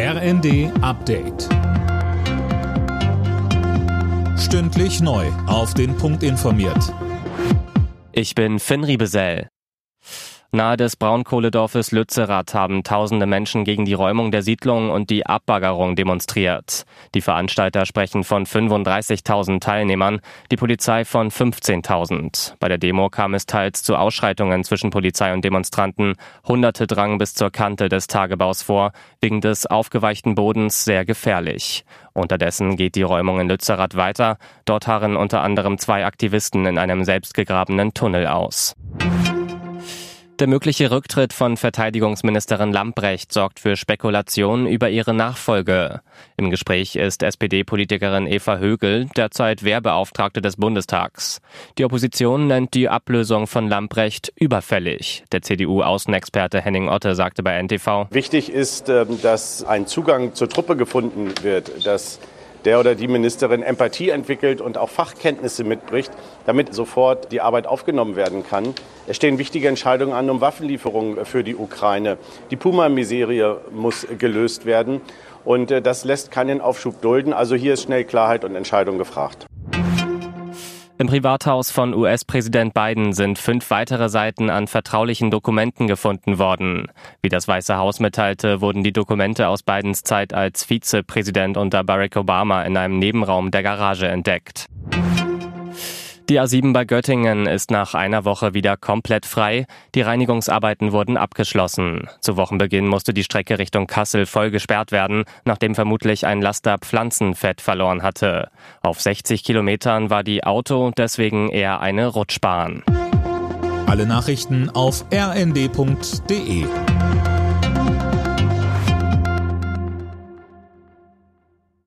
RND Update. Stündlich neu. Auf den Punkt informiert. Ich bin Finn Riebesell. Nahe des Braunkohledorfes Lützerath haben tausende Menschen gegen die Räumung der Siedlung und die Abbaggerung demonstriert. Die Veranstalter sprechen von 35.000 Teilnehmern, die Polizei von 15.000. Bei der Demo kam es teils zu Ausschreitungen zwischen Polizei und Demonstranten. Hunderte drangen bis zur Kante des Tagebaus vor, wegen des aufgeweichten Bodens sehr gefährlich. Unterdessen geht die Räumung in Lützerath weiter. Dort harren unter anderem zwei Aktivisten in einem selbstgegrabenen Tunnel aus. Der mögliche Rücktritt von Verteidigungsministerin Lamprecht sorgt für Spekulationen über ihre Nachfolge. Im Gespräch ist SPD-Politikerin Eva Högel, derzeit Wehrbeauftragte des Bundestags. Die Opposition nennt die Ablösung von Lamprecht überfällig. Der CDU-Außenexperte Henning Otte sagte bei NTV. Wichtig ist, ähm, dass ein Zugang zur Truppe gefunden wird, dass der oder die Ministerin Empathie entwickelt und auch Fachkenntnisse mitbricht, damit sofort die Arbeit aufgenommen werden kann. Es stehen wichtige Entscheidungen an um Waffenlieferungen für die Ukraine. Die Puma-Miserie muss gelöst werden. Und äh, das lässt keinen Aufschub dulden. Also hier ist schnell Klarheit und Entscheidung gefragt. Im Privathaus von US-Präsident Biden sind fünf weitere Seiten an vertraulichen Dokumenten gefunden worden. Wie das Weiße Haus mitteilte, wurden die Dokumente aus Bidens Zeit als Vizepräsident unter Barack Obama in einem Nebenraum der Garage entdeckt. Die A7 bei Göttingen ist nach einer Woche wieder komplett frei. Die Reinigungsarbeiten wurden abgeschlossen. Zu Wochenbeginn musste die Strecke Richtung Kassel voll gesperrt werden, nachdem vermutlich ein Laster Pflanzenfett verloren hatte. Auf 60 Kilometern war die Auto deswegen eher eine Rutschbahn. Alle Nachrichten auf rnd.de